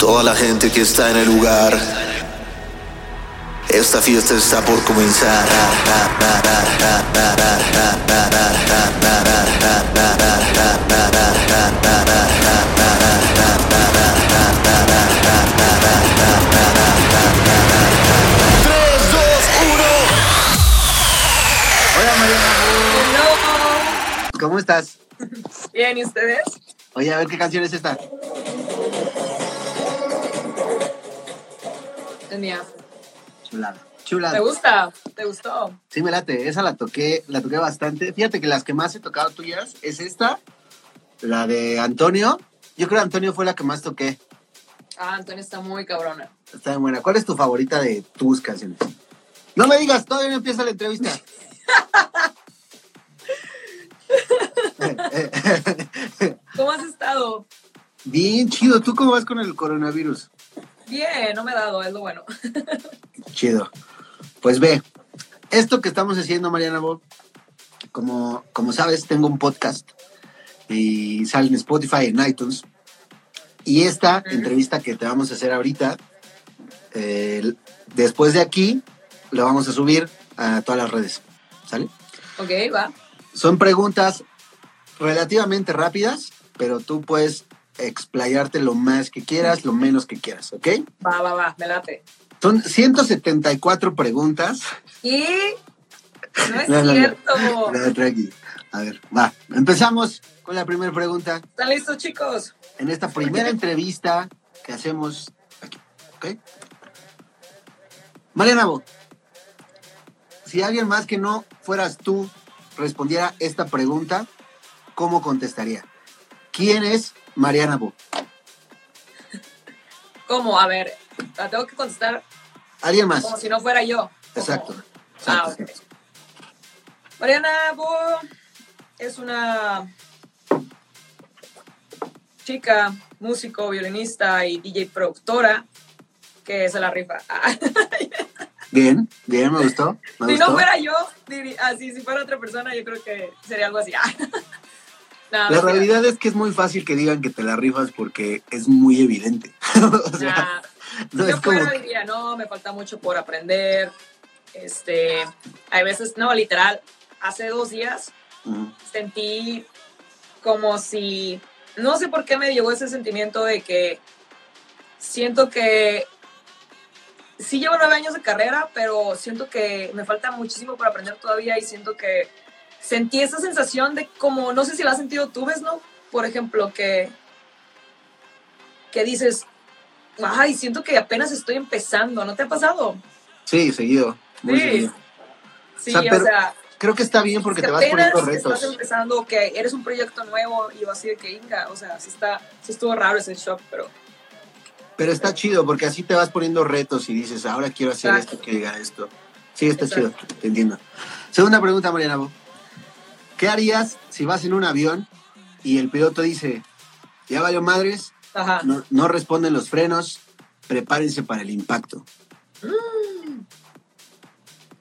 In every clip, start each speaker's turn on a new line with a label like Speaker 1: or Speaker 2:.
Speaker 1: Toda la gente que está en el lugar. Esta fiesta está por comenzar. Tres, dos, uno.
Speaker 2: Hola Mariana.
Speaker 3: Hello.
Speaker 2: ¿Cómo estás?
Speaker 3: Bien, ¿y ustedes?
Speaker 2: Oye, a ver qué canción es esta.
Speaker 3: Tenía.
Speaker 2: Chulada.
Speaker 3: ¿Te
Speaker 2: Chulada.
Speaker 3: gusta? ¿Te gustó?
Speaker 2: Sí, me late. Esa la toqué, la toqué bastante. Fíjate que las que más he tocado tuyas es esta, la de Antonio. Yo creo que Antonio fue la que más toqué.
Speaker 3: Ah, Antonio está muy cabrona.
Speaker 2: Está bien buena. ¿Cuál es tu favorita de tus canciones? No me digas, todavía no empieza la entrevista.
Speaker 3: ¿Cómo has estado?
Speaker 2: Bien chido. ¿Tú cómo vas con el coronavirus?
Speaker 3: Bien, no me he dado, es lo bueno.
Speaker 2: Chido. Pues ve, esto que estamos haciendo, Mariana Bob, como, como sabes, tengo un podcast y sale en Spotify, en iTunes. Y esta entrevista que te vamos a hacer ahorita, eh, después de aquí, lo vamos a subir a todas las redes. ¿Sale?
Speaker 3: Ok, va.
Speaker 2: Son preguntas relativamente rápidas, pero tú puedes explayarte lo más que quieras, lo menos que quieras, ¿ok?
Speaker 3: Va, va, va, me late.
Speaker 2: Son 174 preguntas.
Speaker 3: Y no es
Speaker 2: No, no,
Speaker 3: cierto.
Speaker 2: No, tranqui. A ver, va. Empezamos con la primera pregunta.
Speaker 3: ¿Están listos, chicos?
Speaker 2: En esta primera entrevista que hacemos aquí, ¿ok? Mariana Bo, si alguien más que no fueras tú respondiera esta pregunta, ¿cómo contestaría? ¿Quién es Mariana Bo?
Speaker 3: ¿Cómo? A ver, la tengo que contestar
Speaker 2: ¿Alguien más?
Speaker 3: como si no fuera yo.
Speaker 2: Exacto.
Speaker 3: Ah,
Speaker 2: exacto.
Speaker 3: ok. Mariana Bo es una chica, músico, violinista y DJ productora que se la rifa. Ah.
Speaker 2: Bien, bien, me gustó. Me
Speaker 3: Si
Speaker 2: gustó.
Speaker 3: no fuera yo, diría, así, si fuera otra persona, yo creo que sería algo así.
Speaker 2: La realidad es que es muy fácil que digan que te la rifas porque es muy evidente. o sea, no
Speaker 3: si
Speaker 2: es
Speaker 3: yo
Speaker 2: como
Speaker 3: fuera, diría, no, me falta mucho por aprender. Este, hay veces, no, literal, hace dos días sentí como si, no sé por qué me llegó ese sentimiento de que siento que sí llevo nueve años de carrera, pero siento que me falta muchísimo por aprender todavía y siento que sentí esa sensación de como, no sé si la has sentido tú, ¿ves, no? Por ejemplo, que, que dices, ay, siento que apenas estoy empezando, ¿no te ha pasado?
Speaker 2: Sí, seguido. Muy
Speaker 3: Sí.
Speaker 2: seguido.
Speaker 3: Sí,
Speaker 2: O sea, pero
Speaker 3: o sea
Speaker 2: Creo que está bien porque
Speaker 3: que
Speaker 2: te vas poniendo retos.
Speaker 3: Estás empezando, que eres un proyecto nuevo y yo así de que inga, o sea, sí, está, sí estuvo raro ese shock, pero
Speaker 2: Pero está chido porque así te vas poniendo retos y dices, ahora quiero hacer
Speaker 3: Exacto.
Speaker 2: esto, quiero llegar a esto. Sí, está
Speaker 3: Exacto.
Speaker 2: chido, te entiendo. Segunda pregunta, Mariana. ¿Qué harías si vas en un avión y el piloto dice, ya valió madres,
Speaker 3: ajá.
Speaker 2: no, no responden los frenos, prepárense para el impacto?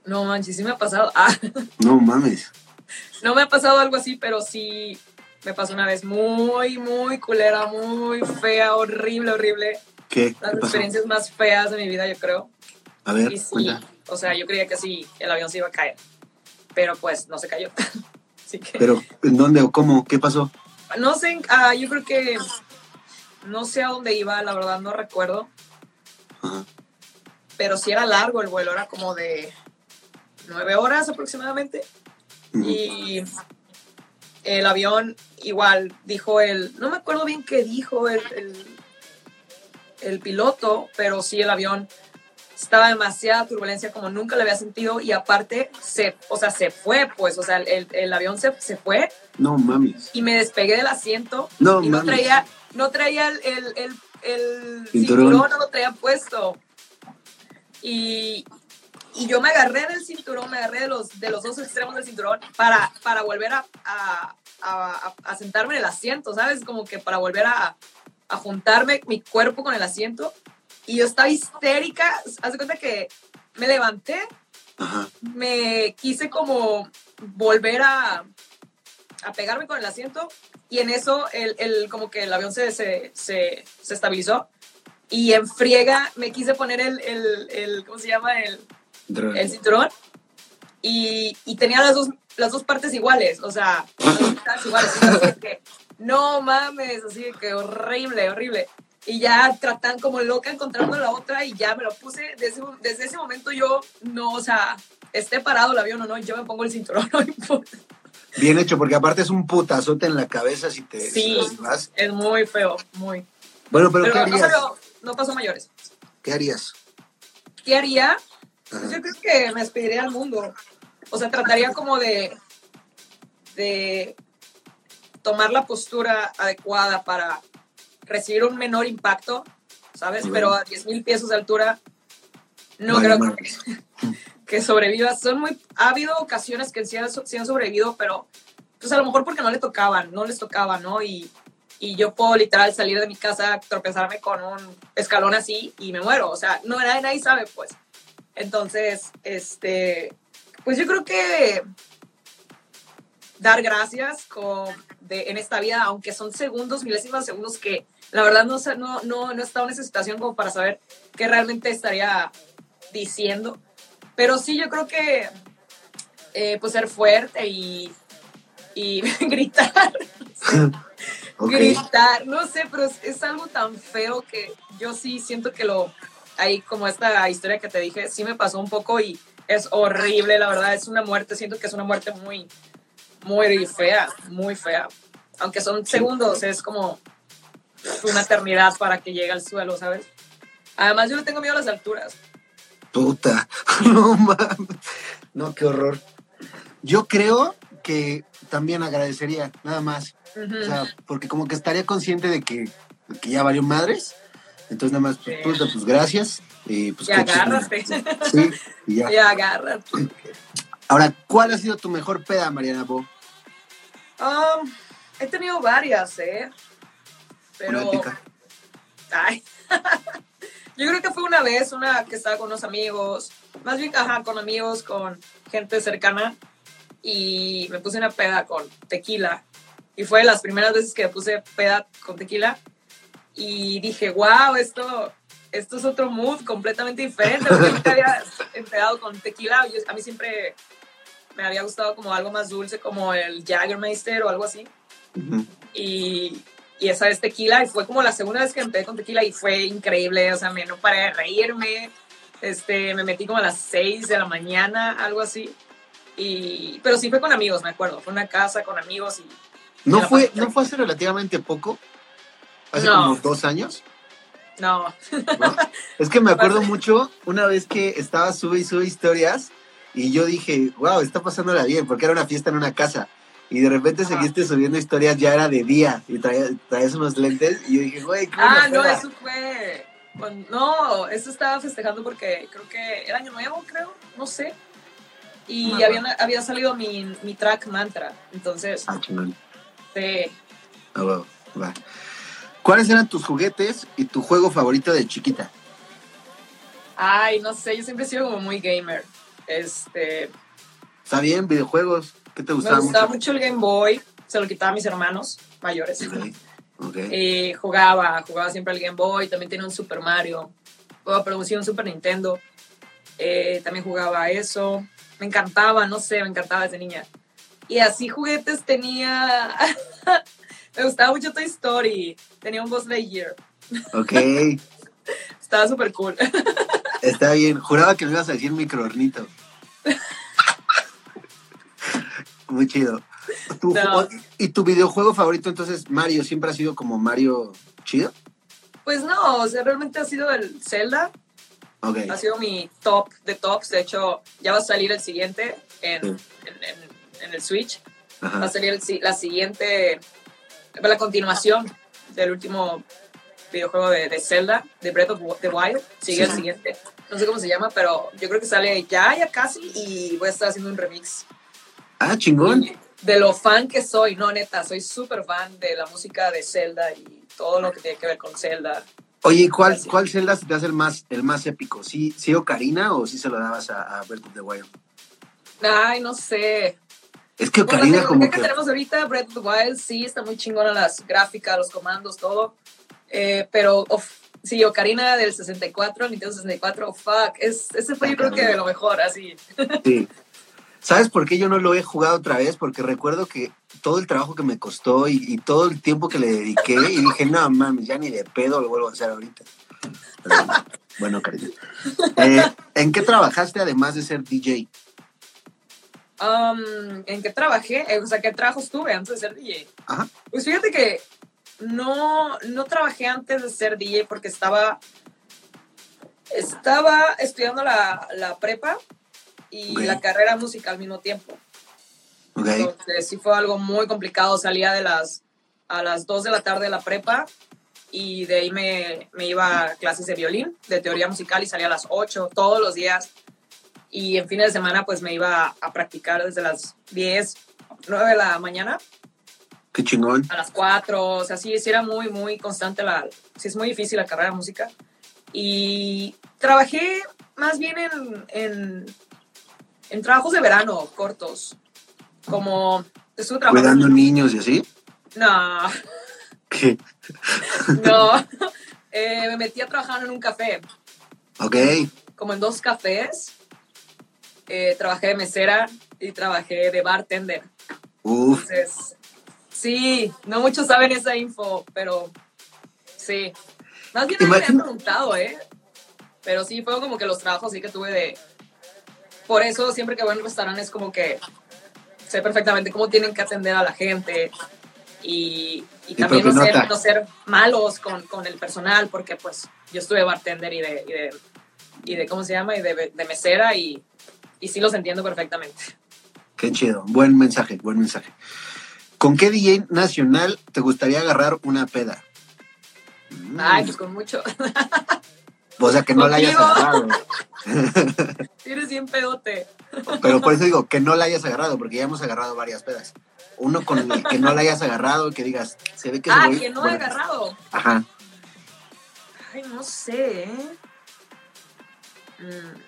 Speaker 3: No manches, sí me ha pasado. Ah,
Speaker 2: No mames.
Speaker 3: no me ha pasado algo así, pero sí me pasó una vez muy, muy culera, muy fea, horrible, horrible.
Speaker 2: ¿Qué?
Speaker 3: Las experiencias más feas de mi vida, yo creo.
Speaker 2: A ver,
Speaker 3: Y sí,
Speaker 2: cuenta.
Speaker 3: o sea, yo creía que sí, el avión se iba a caer, pero pues no se cayó. Así que...
Speaker 2: Pero, ¿en dónde o cómo? ¿Qué pasó?
Speaker 3: No sé, ah, yo creo que no sé a dónde iba, la verdad no recuerdo,
Speaker 2: Ajá.
Speaker 3: pero sí era largo el vuelo, era como de nueve horas aproximadamente. Y el avión igual dijo el, no me acuerdo bien qué dijo el, el, el piloto, pero sí el avión estaba demasiada turbulencia como nunca le había sentido y aparte se, o sea, se fue, pues, o sea, el, el avión se, se fue
Speaker 2: No mames.
Speaker 3: y me despegué del asiento
Speaker 2: No
Speaker 3: y no
Speaker 2: mames.
Speaker 3: traía, no traía el, el, el, el
Speaker 2: Cinturón.
Speaker 3: cinturón, no lo traía puesto. Y, y yo me agarré del cinturón, me agarré de los, de los dos extremos del cinturón para, para volver a, a, a- a sentarme en el asiento, ¿sabes? Como que para volver a, a juntarme mi cuerpo con el asiento. Y yo estaba histérica, haz de cuenta que me levanté
Speaker 2: Ajá.
Speaker 3: me quise como volver a, a pegarme con el asiento y en eso el, el- como que el avión se, se, se, se estabilizó y en friega me quise poner el, el, el ¿cómo se llama? El, el cinturón y, y tenía las dos, las dos partes iguales, o sea, las dos partes iguales. Así que, no mames, así que horrible, horrible. Y ya tratan como loca encontrando la otra y ya me lo puse. Desde, desde ese momento yo no, o sea, esté parado el avión o no, yo me pongo el cinturón, no importa.
Speaker 2: Bien hecho, porque aparte es un putazote en la cabeza si te
Speaker 3: Sí,
Speaker 2: vas.
Speaker 3: es muy feo, muy.
Speaker 2: Bueno, pero,
Speaker 3: Pero,
Speaker 2: ¿qué
Speaker 3: no,
Speaker 2: harías?
Speaker 3: salió- no pasó mayores.
Speaker 2: ¿Qué harías?
Speaker 3: ¿Qué haría? Pues yo creo que me despediría al mundo. O sea, trataría como de, de tomar la postura adecuada para recibir un menor impacto, ¿sabes? Pero a 10 mil pies de altura, no creo que, que sobreviva. Son muy, ha habido ocasiones que sí han, sí han sobrevivido, pero pues a lo mejor porque no le tocaban, no les tocaba, ¿no? Y, y yo puedo literal salir de mi casa, tropezarme con un escalón así y me muero. O sea, no nadie, nadie sabe, pues. Entonces, este, pues yo creo que dar gracias con, de, en esta vida, aunque son segundos, milésimas segundos que la verdad no, no, no, no he estado en esa situación como para saber qué realmente estaría diciendo. Pero sí, yo creo que eh, pues ser fuerte y, y gritar,
Speaker 2: Ok.
Speaker 3: gritar, no sé, pero es, es algo tan feo que yo sí siento que lo, ahí como esta historia que te dije, sí me pasó un poco y es horrible, la verdad, es una muerte, siento que es una muerte muy, muy fea, muy fea. Aunque son segundos, es como una eternidad para que llegue al suelo, ¿sabes? Además, yo le tengo miedo a las alturas.
Speaker 2: Puta. No mames. No, qué horror. Yo creo que también agradecería, nada más. O sea, porque como que estaría consciente de que, de que ya valió madres. Entonces nada más, pues, puta, pues gracias. Y pues
Speaker 3: y agárrate.
Speaker 2: Sí, y ya.
Speaker 3: y agárrate.
Speaker 2: Ahora, ¿cuál ha sido tu mejor peda, Mariana Bo?
Speaker 3: Um, he tenido varias, ¿eh? Pero. Ay. Yo creo que fue una vez, una que estaba con unos amigos, más bien, ajá, con amigos, con gente cercana, y me puse una peda con tequila. Y fue de las primeras veces que me puse peda con tequila. Y dije, wow, esto, esto es otro mood completamente diferente, porque nunca había empedado con tequila. Yo- a mí siempre me había gustado como algo más dulce, como el Jaggermeister o algo así
Speaker 2: Ujú.
Speaker 3: y, y esa vez tequila, y fue como la segunda vez que empecé con tequila y fue increíble, o sea, me, no paré de reírme, este, me metí como a las 6 de la mañana, algo así, y, pero sí fue con amigos, me acuerdo, fue una casa con amigos y
Speaker 2: ¿No fue. ¿No fue hace relativamente poco? ¿Hace
Speaker 3: No.
Speaker 2: como dos años?
Speaker 3: no,
Speaker 2: ¿no? Es que me acuerdo mucho una vez que estaba sube y sube historias y yo dije, wow, está pasándola bien, porque era una fiesta en una casa. Y de repente
Speaker 3: Ajá.
Speaker 2: seguiste subiendo historias, ya era de día y traías, traías unos lentes y yo dije, güey, buena
Speaker 3: ah, no,
Speaker 2: peda".
Speaker 3: eso fue, no, eso estaba festejando porque creo que era año nuevo, creo, no sé, y
Speaker 2: Ajá.
Speaker 3: había, había salido mi, mi track mantra, entonces,
Speaker 2: Ah, chingón.
Speaker 3: sí.
Speaker 2: Ah, wow, va. ¿Cuáles eran tus juguetes y tu juego favorito de chiquita?
Speaker 3: Ay, no sé, yo siempre he sido como muy gamer. Este,
Speaker 2: Está bien, videojuegos. ¿Qué te
Speaker 3: me
Speaker 2: gustaba
Speaker 3: gustaba
Speaker 2: mucho?
Speaker 3: mucho el Game Boy, se lo quitaba a mis hermanos mayores.
Speaker 2: Ok, ok.
Speaker 3: Y jugaba, jugaba siempre al Game Boy, también tenía un Super Mario, oh, sí, un Super Nintendo. Eh, también jugaba eso, me encantaba, no sé, me encantaba desde niña. Y así juguetes tenía, me gustaba mucho Toy Story, tenía un Buzz Lightyear,
Speaker 2: Ok,
Speaker 3: estaba súper cool.
Speaker 2: está bien. Juraba que me ibas a decir microornito. Muy chido. Tu
Speaker 3: No.
Speaker 2: ju- ¿Y tu videojuego favorito entonces, Mario, siempre ha sido como Mario chido?
Speaker 3: Pues no, o sea, realmente ha sido el Zelda,
Speaker 2: Ok.
Speaker 3: ha sido mi top de tops. De hecho, ya va a salir el siguiente en,
Speaker 2: Sí.
Speaker 3: en- en- en el Switch. Va a salir el la siguiente, la continuación del último videojuego de, de Zelda, de Breath of the Wild. Sigue
Speaker 2: Sí.
Speaker 3: el siguiente. No sé cómo se llama, pero yo creo que sale ya, ya casi. Y voy a estar haciendo un remix.
Speaker 2: Ah, chingón.
Speaker 3: De lo fan que soy, no, neta, soy súper fan de la música de Zelda y todo lo que tiene que ver con Zelda.
Speaker 2: Oye, ¿y ¿cuál, cuál Zelda se te hace el más, el más épico? ¿Sí, ¿Sí Ocarina o sí se lo dabas a, a Breath of the Wild?
Speaker 3: Ay, no sé.
Speaker 2: Es que
Speaker 3: Bueno,
Speaker 2: Ocarina como
Speaker 3: tecnología que
Speaker 2: que...
Speaker 3: tenemos ahorita, Breath of the Wild, sí, está muy chingona las gráficas, los comandos, todo. Eh, pero of- Sí, Ocarina del 64, Nintendo 64, fuck. Es, ese fue yo creo que de lo mejor, así.
Speaker 2: Sí. ¿Sabes por qué yo no lo he jugado otra vez? Porque recuerdo que todo el trabajo que me costó y, y todo el tiempo que le dediqué y dije, no mames, ya ni de pedo lo vuelvo a hacer ahorita. Pero, bueno, cariño. Eh, ¿En qué trabajaste además de ser DJ?
Speaker 3: Um, ¿En qué trabajé? Eh, o sea, ¿qué trabajos tuve antes de ser DJ?
Speaker 2: Ajá.
Speaker 3: Pues fíjate que no, no trabajé antes de ser DJ porque estaba, estaba estudiando la, la prepa y
Speaker 2: Ok.
Speaker 3: la carrera musical al mismo tiempo.
Speaker 2: Ok.
Speaker 3: Entonces sí fue algo muy complicado. Salía de las, a las 2 de la tarde de la prepa y de ahí me, me iba a clases de violín, de teoría musical y salía a las 8 todos los días. Y en fines de semana pues me iba a practicar desde las 10, 9 de la mañana
Speaker 2: Qué chingón.
Speaker 3: a las 4. O sea, sí, sí era muy, muy constante la... Sí es muy difícil la carrera de música. Y trabajé más bien en, en, en trabajos de verano cortos. Como estuve trabajando...
Speaker 2: Cuidando niños y así.
Speaker 3: No,
Speaker 2: ¿Qué?
Speaker 3: no. Eh, me metí a trabajar en un café,
Speaker 2: Ok.
Speaker 3: como en dos cafés. Eh, trabajé de mesera y trabajé de bartender.
Speaker 2: Uf.
Speaker 3: Entonces, sí, no muchos saben esa info, pero sí. Más bien me han preguntado, ¿eh? Pero sí, fue como que los trabajos sí que tuve de... Por eso siempre que voy a un restaurante es como que sé perfectamente cómo tienen que atender a la gente y, y también no ser, no ser malos con, con el personal, porque pues yo estuve bartender y de, y de, y de ¿cómo se llama? Y de, de mesera y, y sí los entiendo perfectamente.
Speaker 2: Qué chido. Buen mensaje, buen mensaje. ¿Con qué DJ nacional te gustaría agarrar una peda? Mm.
Speaker 3: Ay, pues con mucho.
Speaker 2: O sea, que no la hayas agarrado.
Speaker 3: Eres bien pedote.
Speaker 2: Pero por eso digo, que no la hayas agarrado, porque ya hemos agarrado varias pedas. Uno con el que no la hayas agarrado, que digas, se ve que
Speaker 3: Ah, que no he agarrado.
Speaker 2: Ajá.
Speaker 3: Ay, no sé, ¿eh? Mm.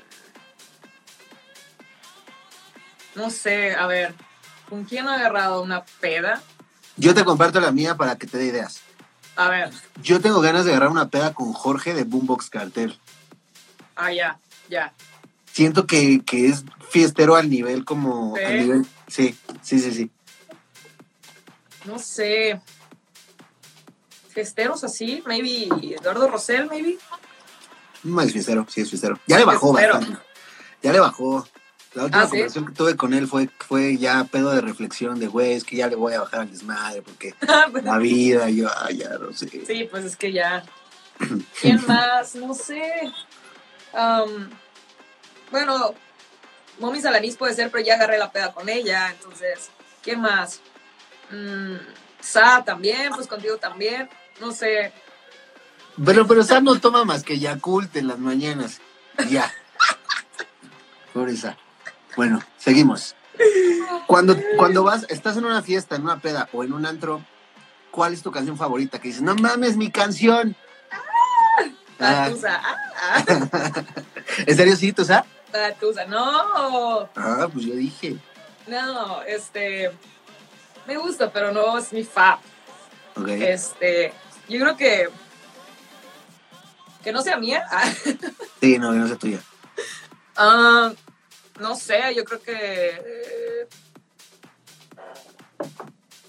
Speaker 3: No sé, a ver. ¿Con quién he agarrado una peda?
Speaker 2: Yo te comparto la mía para que te dé ideas.
Speaker 3: A ver.
Speaker 2: Yo tengo ganas de agarrar una peda con Jorge de Boombox Cartel.
Speaker 3: Ah, ya, ya.
Speaker 2: Siento que, que es fiestero al nivel como...
Speaker 3: ¿Sí?
Speaker 2: al nivel, sí, sí, sí, sí.
Speaker 3: No sé. Festeros así, maybe Eduardo Rosell, maybe.
Speaker 2: No es fiestero, sí es fiestero. Ya le bajó
Speaker 3: Fiestero.
Speaker 2: bastante. Ya le bajó. La última
Speaker 3: Ah, ¿sí?
Speaker 2: conversación que tuve con él fue, fue ya pedo de reflexión de, güey, es que ya le voy a bajar al desmadre porque la vida, yo, ay, ya no sé.
Speaker 3: Sí, pues es que ya. ¿Quién más? No sé. Bueno, Momi Salanís puede ser, pero ya agarré la peda con ella. Entonces, ¿quién más? Mm, Sa también, pues contigo también. No sé.
Speaker 2: Pero, pero Sam no toma más que Yakult en las mañanas. Ya. Por esa. Bueno, seguimos. Cuando, cuando vas, estás en una fiesta, en una peda o en un antro, ¿cuál es tu canción favorita? Que dices, no mames, mi canción.
Speaker 3: La
Speaker 2: Ah,
Speaker 3: tusa. Ah, ah,
Speaker 2: ¿En serio sí,
Speaker 3: tusa. No,
Speaker 2: Ah, pues yo dije.
Speaker 3: no, este. Me gusta, pero no es mi fa.
Speaker 2: Ok.
Speaker 3: Este. Yo creo que. Que no sea mía. Ah.
Speaker 2: Sí, no, que no sea tuya.
Speaker 3: Ah, no sé, yo creo que. eh,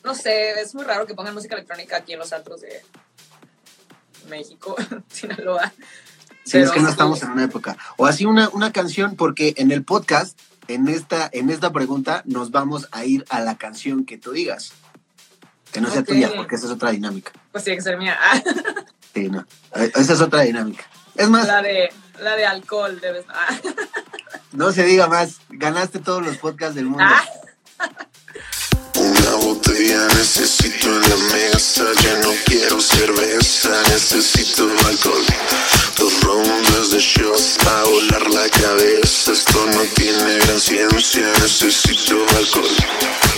Speaker 3: no sé, es muy raro que pongan música electrónica aquí en los antros de México, Sinaloa.
Speaker 2: Sí, es que no estamos en una época. O así una, una canción, porque en el podcast, en esta, en esta pregunta, nos vamos a ir a la canción que tú digas. Que no sea tuya, porque esa es otra dinámica.
Speaker 3: Pues tiene que ser mía. Ah,
Speaker 2: Sí, no. Esa es otra dinámica. Es más,
Speaker 3: la de la de alcohol debes. Ah,
Speaker 2: no se diga más. Ganaste todos los podcasts del mundo.
Speaker 3: Ah.
Speaker 1: Una botella necesito en la mesa, ya no quiero cerveza, necesito alcohol. Dos rondas de shots a volar la cabeza, esto no tiene gran ciencia, necesito alcohol.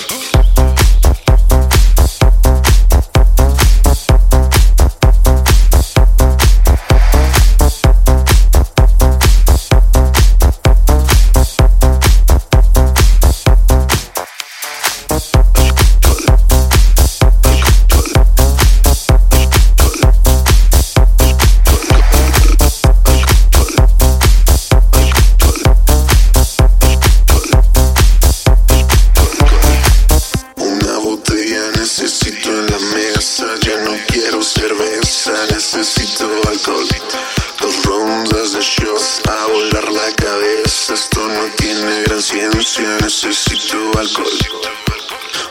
Speaker 1: Ciencia, necesito alcohol.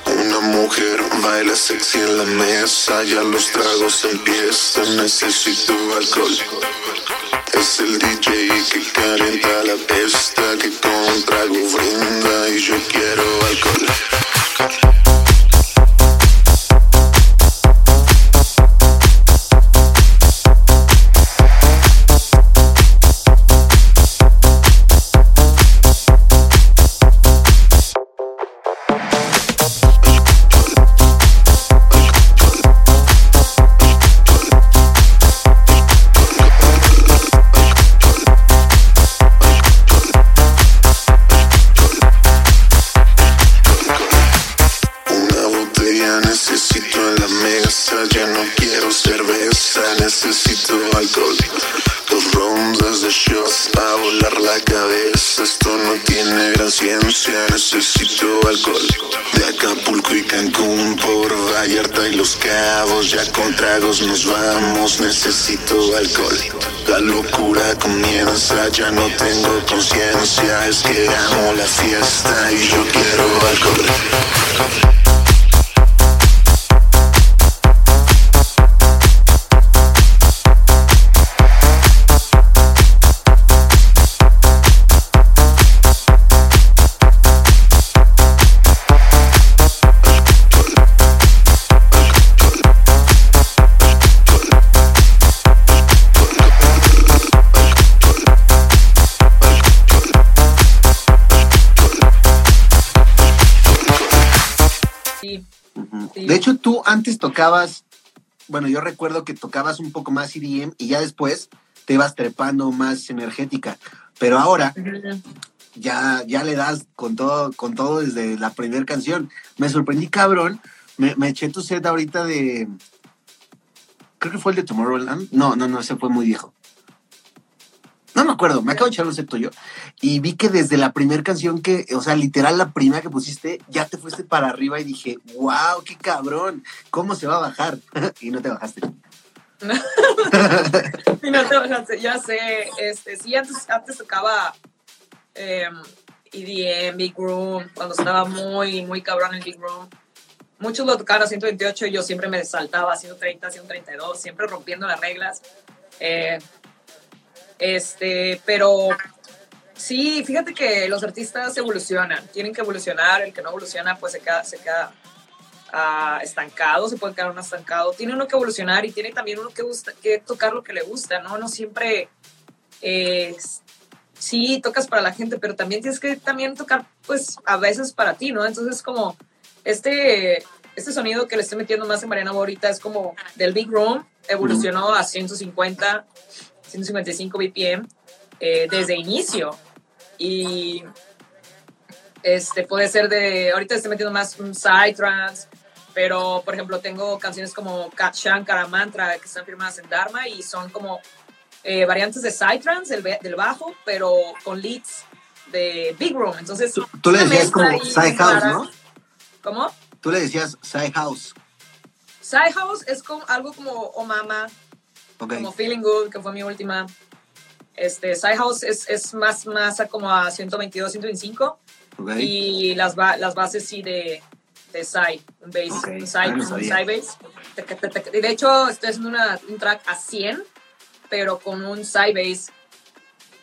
Speaker 1: Una mujer baila sexy en la mesa, ya los tragos empiezan, necesito alcohol. Es el DJ que calienta la pesta, que con trago brinda y yo quiero alcohol.
Speaker 2: Tocabas, bueno, yo recuerdo que tocabas un poco más EDM y ya después te ibas trepando más energética. Pero ahora ya, ya le das con todo, con todo desde la primera canción. Me sorprendí, cabrón. Me, me eché tu set ahorita de. Creo que fue el de Tomorrowland. No, no, no, ese fue muy viejo. No me acuerdo, me acabo de echar un tuyo. Y vi que desde la primera canción que, o sea, literal la primera que pusiste, ya te fuiste para arriba y dije, wow, qué cabrón, ¿cómo se va a bajar? y no te bajaste.
Speaker 3: Y no te bajaste, ya sé, este, sí, antes, antes tocaba eh, EDM, Big Room, cuando estaba muy, muy cabrón el Big Room. Muchos lo tocaban a 128 y yo siempre me saltaba a 130, 132, siempre rompiendo las reglas. Eh, este, pero sí, fíjate que los artistas evolucionan, tienen que evolucionar, el que no evoluciona pues se queda, se queda ah, estancado, se puede quedar uno estancado. Tiene uno que evolucionar y tiene también uno que, gusta, que tocar lo que le gusta, ¿no? No siempre, eh, sí, tocas para la gente, pero también tienes que también tocar, pues, a veces para ti, ¿no? Entonces, como este, este sonido que le estoy metiendo más en Mariana ahorita es como del Big Room, evolucionó a 150, 155 BPM eh, desde inicio. Y este puede ser de, ahorita estoy metiendo más un psytrance, pero por ejemplo tengo canciones como Kat Shankara Mantra que están firmadas en Dharma y son como eh, variantes de psytrance del, del bajo, pero con leads de Big Room. Entonces,
Speaker 2: Tú, tú le decías como Side House. ¿no?
Speaker 3: ¿Cómo?
Speaker 2: Tú le decías Side House.
Speaker 3: Side House es como, algo como Oh Mama,
Speaker 2: Ok.
Speaker 3: como Feeling Good, que fue mi última. Este, Side House es, es más, más a como a 122, 125.
Speaker 2: ok.
Speaker 3: Y las, ba- las bases sí de, de Side, un bass,
Speaker 2: Ok,
Speaker 3: un side,
Speaker 2: ah, no
Speaker 3: un side bass. De hecho, estoy haciendo una, un track a 100, pero con un side bass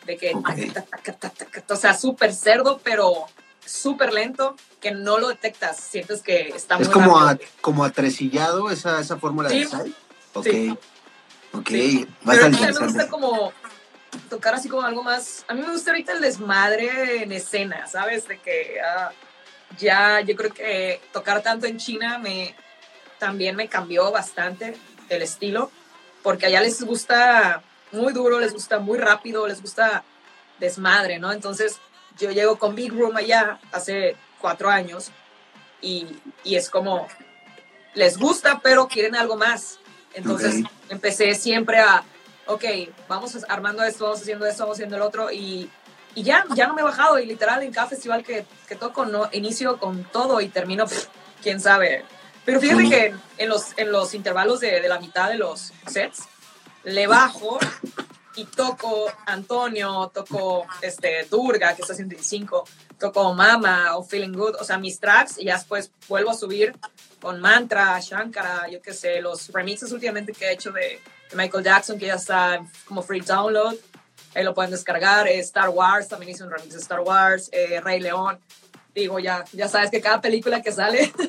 Speaker 3: de que,
Speaker 2: Ok.
Speaker 3: taca, taca, taca, taca, o sea, súper cerdo, pero súper lento, que no lo detectas, sientes que está muy
Speaker 2: Es como a, como atresillado esa, esa fórmula
Speaker 3: Sí.
Speaker 2: de Side. Ok.
Speaker 3: Sí.
Speaker 2: Ok.
Speaker 3: Sí.
Speaker 2: A
Speaker 3: Pero
Speaker 2: estar
Speaker 3: ahorita me gusta como tocar así como algo más. A mí me gusta ahorita el desmadre en escena, ¿sabes? De que ah, ya yo creo que tocar tanto en China me también me cambió bastante el estilo, porque allá les gusta muy duro, les gusta muy rápido, les gusta desmadre, ¿no? Entonces yo llego con Big Room allá hace cuatro años y, y es como les gusta, pero quieren algo más. Entonces empecé siempre a, ok, vamos armando esto, vamos haciendo esto, vamos haciendo el otro y, y ya, ya no me he bajado y literal en cada festival que, que toco no inicio con todo y termino, pff, quién sabe. Pero fíjate
Speaker 2: Sí.
Speaker 3: que en, en los, en los intervalos de, de la mitad de los sets le bajo y toco Antonio, toco este, Durga, que está 105, toco Mama o Feeling Good, o sea, mis tracks, y ya después vuelvo a subir con Mantra, Shankara, yo qué sé, los remixes últimamente que he hecho de, de Michael Jackson, que ya está como free download, ahí lo pueden descargar, eh, Star Wars, también hice un remix de Star Wars, eh, Rey León, digo, ya, ya sabes que cada película que sale...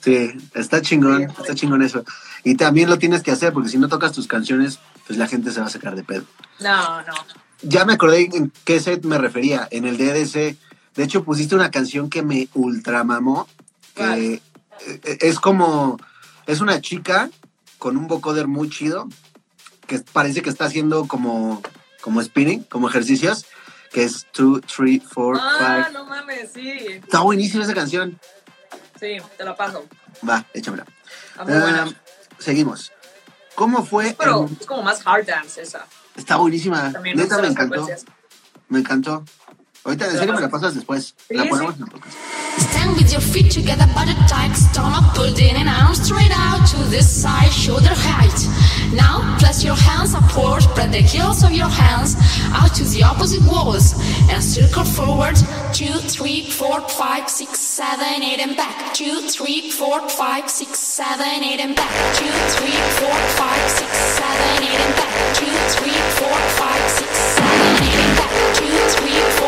Speaker 2: Sí, está chingón,
Speaker 3: Sí,
Speaker 2: está chingón eso. Y también lo tienes que hacer porque si no tocas tus canciones, pues la gente se va a sacar de pedo.
Speaker 3: no, no.
Speaker 2: Ya me acordé en qué set me refería, en el DDC. De hecho, pusiste una canción que me ultramamó, que eh, es como, es una chica con un vocoder muy chido, que parece que está haciendo como, como spinning, como ejercicios, que es 2, 3, 4, 5.
Speaker 3: Ah, no mames, sí.
Speaker 2: Está buenísima esa canción.
Speaker 3: Sí, te la paso.
Speaker 2: Va, échamela.
Speaker 3: Muy buena.
Speaker 2: Ah, seguimos. ¿Cómo fue?
Speaker 3: Pero
Speaker 2: el-
Speaker 3: es como más hard dance esa.
Speaker 2: Está buenísima.
Speaker 3: También
Speaker 2: Neta me encantó. Me encantó. Ahorita en serio me la
Speaker 3: pasas?
Speaker 2: después.
Speaker 3: Sí,
Speaker 2: la
Speaker 3: sí.
Speaker 2: ponemos en podcast.
Speaker 4: Stand with your feet together, body tight, stomach pulled in and arms straight out to this side, shoulder height. Now, place your hands upward, spread the heels of your hands out to the opposite walls, and circle forward. Two, three, four, five, six, seven, eight, and back. Two, three, four, five, six, seven, eight, and back. Two, three, four, five, six, seven, eight, and back. Two, three, four, five, six, seven, eight, and back. Two, three, four,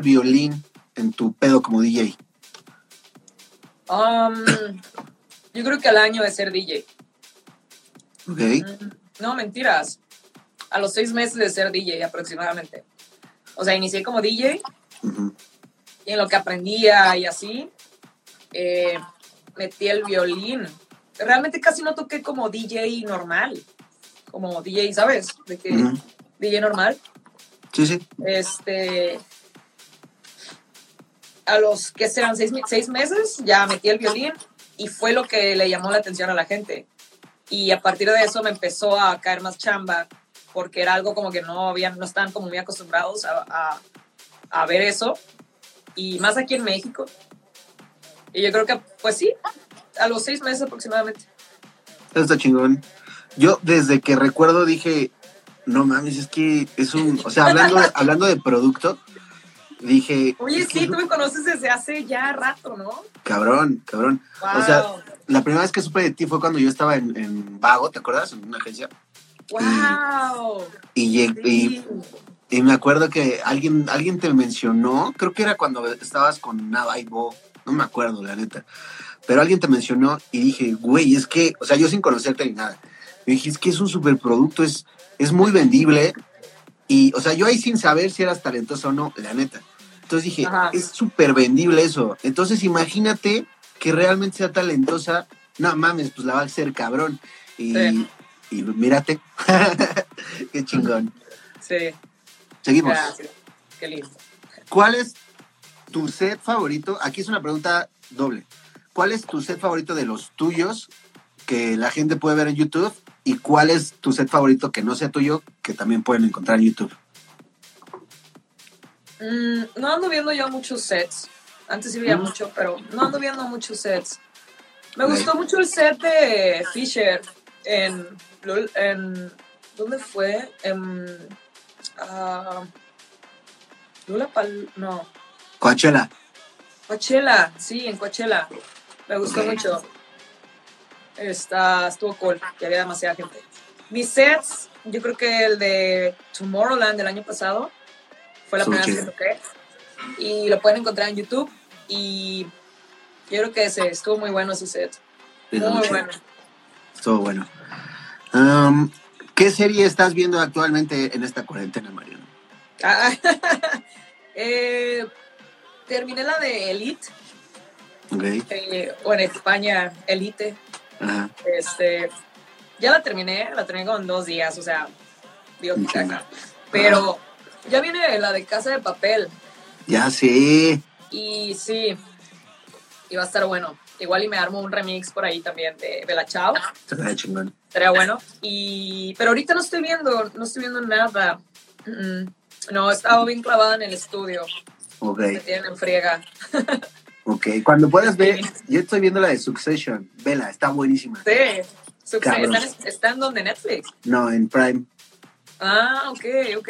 Speaker 2: violín en tu pedo como DJ?
Speaker 3: Um, yo creo que al año de ser DJ.
Speaker 2: ¿Ok?
Speaker 3: Mm, No, mentiras. A los seis meses de ser DJ aproximadamente. O sea, inicié como DJ y en lo que aprendía y así, eh, metí el violín. Realmente casi no toqué como DJ normal. Como DJ, ¿sabes? De que. DJ normal.
Speaker 2: Sí, sí.
Speaker 3: Este. A los que serán seis, seis meses, ya metí el violín y fue lo que le llamó la atención a la gente. Y a partir de eso me empezó a caer más chamba, porque era algo como que no, habían, no estaban como muy acostumbrados a, a, ver eso. Y más aquí en México. Y yo creo que, pues sí, a los seis meses aproximadamente.
Speaker 2: Está chingón. Yo desde que recuerdo dije, no mames, es que es un, o sea, hablando, hablando de producto, dije,
Speaker 3: Oye, sí, tú me conoces desde hace ya rato, ¿no?
Speaker 2: cabrón, cabrón.
Speaker 3: Wow.
Speaker 2: O sea, la primera vez que supe de ti fue cuando yo estaba en, en Vago, ¿te acuerdas? En una agencia.
Speaker 3: wow.
Speaker 2: Y, y, y me acuerdo que alguien, alguien te mencionó, creo que era cuando estabas con Nava y Bo, no me acuerdo, la neta. Pero alguien te mencionó y dije, güey, es que, o sea, yo sin conocerte ni nada. Y dije, es que es un superproducto, es, es muy vendible. Y, o sea, yo ahí sin saber si eras talentoso o no, la neta. Entonces dije,
Speaker 3: Ajá.
Speaker 2: es súper vendible eso. Entonces imagínate que realmente sea talentosa. No mames, pues la va a hacer cabrón. Y,
Speaker 3: Sí.
Speaker 2: y mírate. Qué chingón.
Speaker 3: Sí,
Speaker 2: Seguimos.
Speaker 3: gracias. Qué lindo.
Speaker 2: ¿Cuál es tu set favorito? Aquí es una pregunta doble. ¿Cuál es tu set favorito de los tuyos que la gente puede ver en YouTube? ¿Y cuál es tu set favorito que no sea tuyo que también pueden encontrar en YouTube?
Speaker 3: Mm, no ando viendo yo muchos sets. Antes sí veía
Speaker 2: Mm.
Speaker 3: mucho, pero no ando viendo muchos sets. Me gustó mucho el set de Fisher en, en ¿dónde fue? En ah, Lula Pal, no,
Speaker 2: Coachella.
Speaker 3: Coachella, sí, en Coachella. Me gustó mucho. Está, estuvo cool, que había demasiada gente. Mis sets, yo creo que el de Tomorrowland del año pasado fue la primera vez que toqué. Y lo pueden encontrar en YouTube. Y yo creo que ese estuvo muy bueno ese set. Muy bueno.
Speaker 2: Estuvo bueno. Um, ¿Qué serie estás viendo actualmente en esta cuarentena, Mariano?
Speaker 3: Ah, eh, terminé la de Elite,
Speaker 2: Ok.
Speaker 3: eh, o en España, Elite.
Speaker 2: Ajá.
Speaker 3: Este, ya la terminé, la terminé como en dos días, o sea, digo. Pero ya viene la de Casa de Papel
Speaker 2: Ya sé.
Speaker 3: y sí, y va a estar bueno. Igual y me armo un remix por ahí también de Bella Chao, estaría bueno. Y, pero ahorita no estoy viendo, no estoy viendo nada. Mm, mm. No, he estado bien clavada en el estudio,
Speaker 2: Ok.
Speaker 3: me tienen en friega.
Speaker 2: Ok. Cuando puedas ver, yo estoy viendo la de Succession. Vela, está buenísima.
Speaker 3: Sí, Success-
Speaker 2: Cabrón.
Speaker 3: ¿están, están donde Netflix?
Speaker 2: No, en Prime.
Speaker 3: Ah, ok, ok.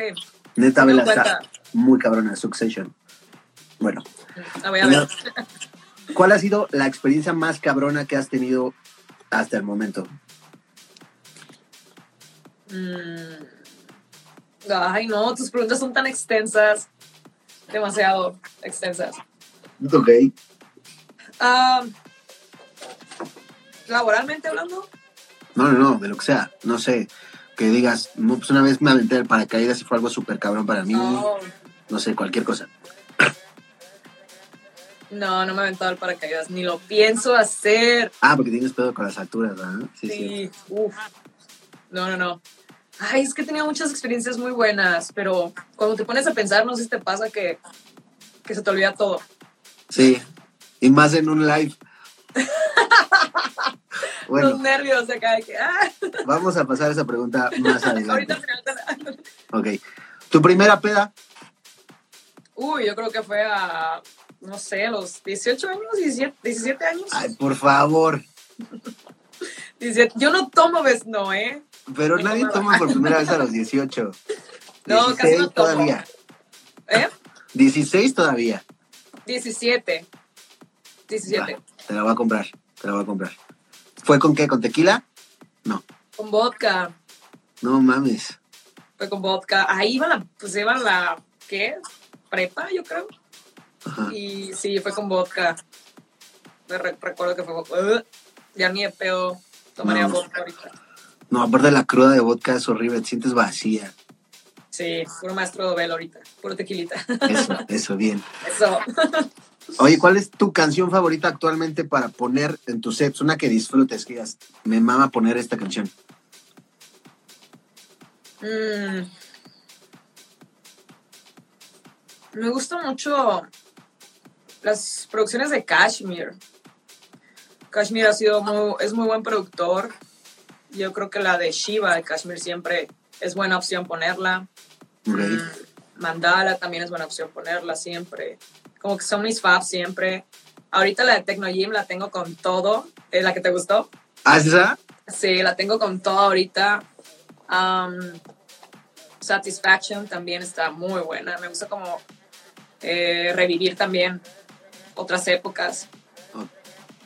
Speaker 2: Neta, Vela está muy cabrona, Succession. Bueno,
Speaker 3: La voy a ver.
Speaker 2: ¿cuál ha sido la experiencia más cabrona que has tenido hasta el momento?
Speaker 3: Mm. Ay, no, tus preguntas son tan extensas. Demasiado extensas.
Speaker 2: Ok.
Speaker 3: Ah, laboralmente hablando,
Speaker 2: No, no, no, de lo que sea. No sé. Que digas, no, pues una vez me aventé el paracaídas y fue algo súper cabrón para mí.
Speaker 3: no,
Speaker 2: No sé, cualquier cosa.
Speaker 3: no, no me he aventado el paracaídas, ni lo pienso hacer.
Speaker 2: Ah, porque tienes pedo con las alturas, ¿verdad? Sí, sí.
Speaker 3: Sí, uf. No, no, no. Ay, es que he tenido muchas experiencias muy buenas, pero cuando te pones a pensar, no sé si te pasa que, que se te olvida todo.
Speaker 2: Sí. Y más en un live.
Speaker 3: Los
Speaker 2: bueno,
Speaker 3: nervios acá de que, ah,
Speaker 2: vamos a pasar esa pregunta más
Speaker 3: ahorita
Speaker 2: adelante.
Speaker 3: final.
Speaker 2: Ok. ¿Tu primera peda?
Speaker 3: Uy, yo creo que fue a, no sé, los 18 años, 17, 17 años.
Speaker 2: Ay, por favor.
Speaker 3: 17. Yo no tomo vez, no, ¿eh?
Speaker 2: Pero
Speaker 3: No
Speaker 2: nadie toma por primera vez a los 18.
Speaker 3: No, casi no tomo.
Speaker 2: todavía.
Speaker 3: ¿Eh?
Speaker 2: 16 todavía.
Speaker 3: 17. 17.
Speaker 2: Va, te la voy a comprar. Te la voy a comprar. ¿Fue con qué? ¿Con tequila? No.
Speaker 3: Con vodka.
Speaker 2: No mames.
Speaker 3: Fue con vodka. Ahí iba la, pues iba la, ¿qué? Prepa, yo creo.
Speaker 2: Ajá.
Speaker 3: Y sí, fue con vodka. Me re- recuerdo que fue vodka. Ya ni de pedo tomaría
Speaker 2: No.
Speaker 3: vodka ahorita.
Speaker 2: No, aparte la cruda de vodka es horrible. Te sientes vacía.
Speaker 3: Sí, puro maestro de velo ahorita. Puro tequilita.
Speaker 2: Eso, eso, bien.
Speaker 3: Eso.
Speaker 2: Oye, ¿cuál es tu canción favorita actualmente para poner en tus sets? Una que disfrutes, que digas, me mama poner esta canción.
Speaker 3: Mm. Me gustan mucho las producciones de Kashmir. Kashmir ha sido muy, es muy buen productor yo creo que la de Shiva de Kashmir siempre es buena opción ponerla. Mm, Mandala también es buena opción ponerla siempre. Como que son mis faves siempre. Ahorita la de Tecno Gym la tengo con todo. ¿Es la que te gustó?
Speaker 2: ¿Ah, esa?
Speaker 3: Sí, la tengo con todo ahorita. Um, Satisfaction también está muy buena. Me gusta como eh, revivir también otras épocas.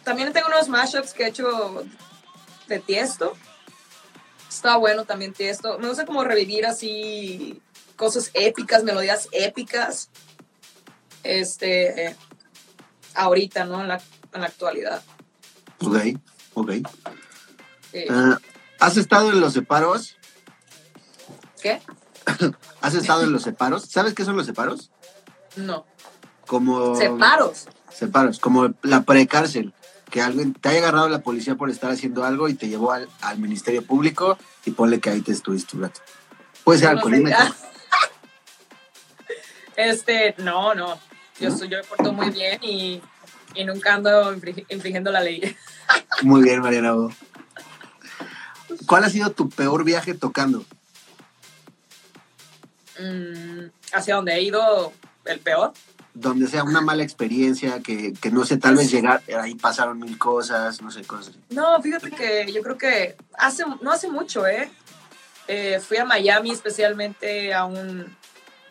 Speaker 3: También tengo unos mashups que he hecho de Tiesto. Está bueno también Tiesto. Me gusta como revivir así cosas épicas, melodías épicas. Este, eh, ahorita, ¿no? En la, en la actualidad.
Speaker 2: Ok, ok.
Speaker 3: Eh,
Speaker 2: Ah, ¿Has estado en los separos?
Speaker 3: ¿Qué?
Speaker 2: ¿Has estado en los separos? ¿Sabes qué son los separos?
Speaker 3: No.
Speaker 2: Como...
Speaker 3: Separos.
Speaker 2: Separos, como la precárcel. Que alguien te haya agarrado la policía por estar haciendo algo y te llevó al, al Ministerio Público y ponle que ahí te estuviste un rato. Puede ser
Speaker 3: No,
Speaker 2: alcoholímetro.
Speaker 3: Este, no, no. Yo,
Speaker 2: ¿No?
Speaker 3: soy, yo me porto muy bien y, y nunca ando infringi- infringiendo la ley.
Speaker 2: Muy bien, Mariana. Bo. ¿Cuál ha sido tu peor viaje tocando?
Speaker 3: Mm, ¿Hacia dónde he ido el peor?
Speaker 2: Donde sea una mala experiencia, que, que no sé, tal vez llegar, ahí pasaron mil cosas, no sé, cosas.
Speaker 3: No, fíjate que yo creo que hace, no hace mucho, ¿eh? Eh, fui a Miami especialmente a un...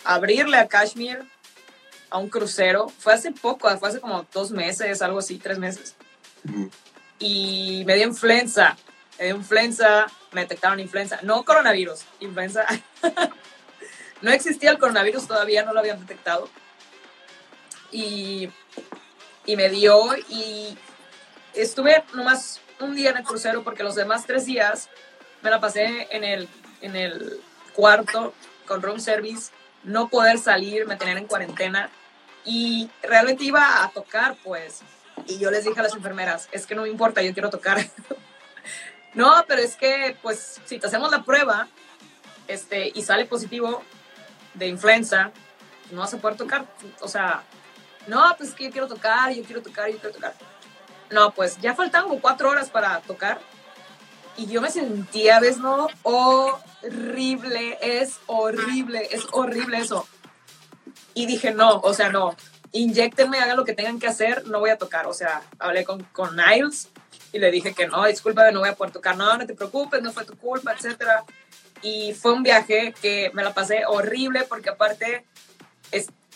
Speaker 3: a abrirle a Kashmir a un crucero. Fue hace poco, fue hace como dos meses, algo así, tres meses. Y me dio influenza. Me dio influenza, me detectaron influenza. No coronavirus, influenza. no existía el coronavirus todavía, no lo habían detectado. Y, y me dio y estuve nomás un día en el crucero porque los demás tres días me la pasé en el, en el cuarto con room service, no poder salir, me tenían en cuarentena y realmente iba a tocar pues y yo les dije a las enfermeras, es que no me importa, yo quiero tocar. no, pero es que, pues, si te hacemos la prueba este, y sale positivo de influenza, no vas a poder tocar. O sea, no, pues que yo quiero tocar, yo quiero tocar, yo quiero tocar. No, pues ya faltaban cuatro horas para tocar y yo me sentía, ¿ves? No, horrible, es horrible, es horrible eso. Y dije, no, o sea, no, inyectenme, hagan lo que tengan que hacer, no voy a tocar. O sea, hablé con, con Niles y le dije que no, discúlpame, no voy a poder tocar, no, no te preocupes, no fue tu culpa, etcétera. Y fue un viaje que me la pasé horrible porque aparte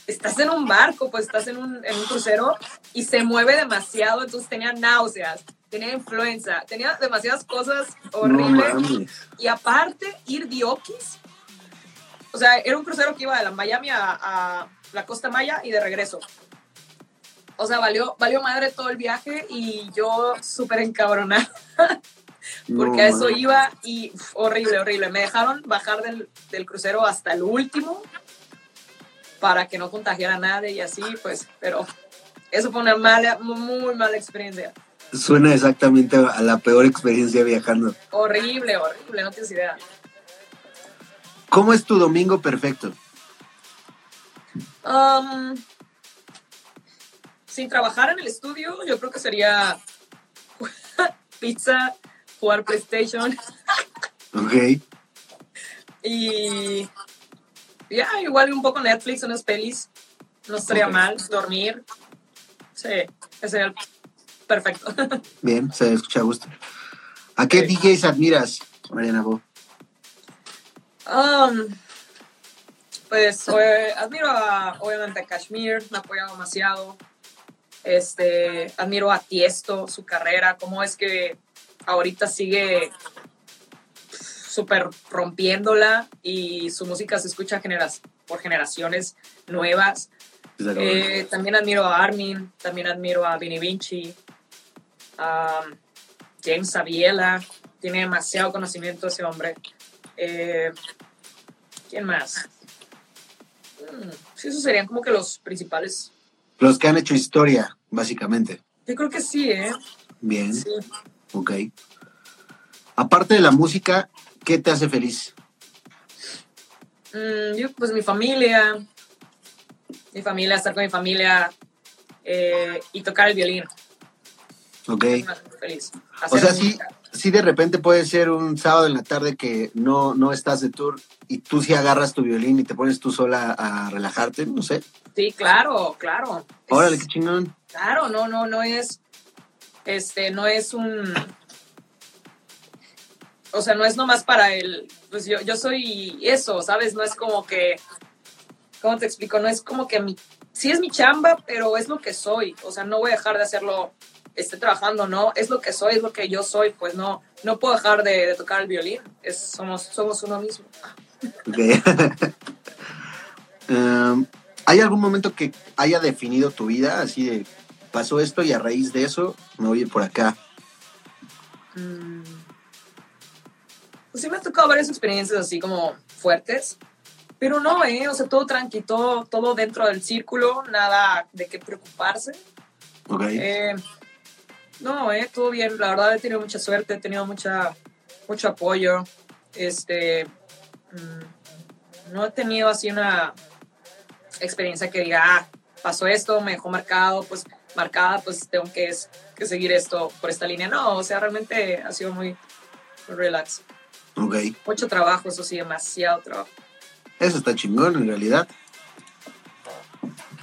Speaker 3: estás en un barco, pues estás en un, en un crucero y se mueve demasiado, entonces tenía náuseas, tenía influenza, tenía demasiadas cosas horribles.
Speaker 2: No.
Speaker 3: Y aparte, ir diokis. O sea, era un crucero que iba de la Miami a, a la Costa Maya y de regreso. O sea, valió, valió madre todo el viaje y yo súper encabronada porque
Speaker 2: No
Speaker 3: a eso iba y uf, horrible, horrible. Me dejaron bajar del, del crucero hasta el último para que no contagiara a nadie y así, pues, pero eso fue una mala, muy mala experiencia.
Speaker 2: Suena exactamente a la peor experiencia viajando.
Speaker 3: Horrible, horrible, no tienes idea.
Speaker 2: ¿Cómo es tu domingo perfecto?
Speaker 3: Um, sin trabajar en el estudio, yo creo que sería pizza, jugar PlayStation
Speaker 2: Ok.
Speaker 3: y ya, igual un poco Netflix, unas pelis. No estaría mal, dormir. Sí, ese sería el perfecto.
Speaker 2: Bien, se escucha a gusto. ¿A qué
Speaker 3: Sí.
Speaker 2: DJs admiras, Mariana Bo?
Speaker 3: Um, pues eh, admiro a, obviamente a Kashmir, me ha apoyado demasiado. Este, admiro a Tiesto, su carrera, cómo es que ahorita sigue súper rompiéndola y su música se escucha generas- por generaciones nuevas. Eh, también admiro a Armin, también admiro a Vinny Vinci, a James Sabiela, tiene demasiado conocimiento ese hombre. Eh, ¿Quién más? Mm, sí, esos serían como que los principales.
Speaker 2: Los que han hecho historia, básicamente.
Speaker 3: Yo creo que sí, ¿eh?
Speaker 2: Bien,
Speaker 3: Sí.
Speaker 2: ok. Aparte de la música, ¿qué te hace feliz?
Speaker 3: Mm, yo, pues mi familia, mi familia, estar con mi familia eh, y tocar el violín.
Speaker 2: Ok.
Speaker 3: Feliz.
Speaker 2: O sea, sí, sí de repente puede ser un sábado en la tarde que no, no estás de tour y tú sí agarras tu violín y te pones tú sola a relajarte, no sé.
Speaker 3: Sí, claro, claro. Es-
Speaker 2: Órale, qué chingón.
Speaker 3: Claro, no, no, no es, este, no es un, o sea, no es nomás para el, pues yo, yo soy eso, ¿sabes? No es como que, ¿cómo te explico? No es como que mi, sí es mi chamba, pero es lo que soy, o sea, no voy a dejar de hacerlo, esté trabajando, ¿no? Es lo que soy, es lo que yo soy, pues no, no puedo dejar de, de tocar el violín, es, somos, somos uno mismo.
Speaker 2: Em, ¿Hay algún momento que haya definido tu vida? Así de, pasó esto y a raíz de eso me voy a ir por acá.
Speaker 3: Mm. Pues sí me ha tocado varias experiencias así como fuertes, pero no, ¿eh? O sea, todo tranqui, todo, todo dentro del círculo, nada de qué preocuparse.
Speaker 2: Ok.
Speaker 3: Eh, no, ¿eh? Todo bien, la verdad he tenido mucha suerte, he tenido mucha, mucho apoyo. Este, mm, no he tenido así una experiencia que diga, ah, pasó esto, me dejó marcado, pues marcada, pues tengo que, es- que seguir esto por esta línea. No, o sea, realmente ha sido muy relax.
Speaker 2: Ok.
Speaker 3: Mucho trabajo, eso sí, demasiado trabajo.
Speaker 2: Eso está chingón en realidad.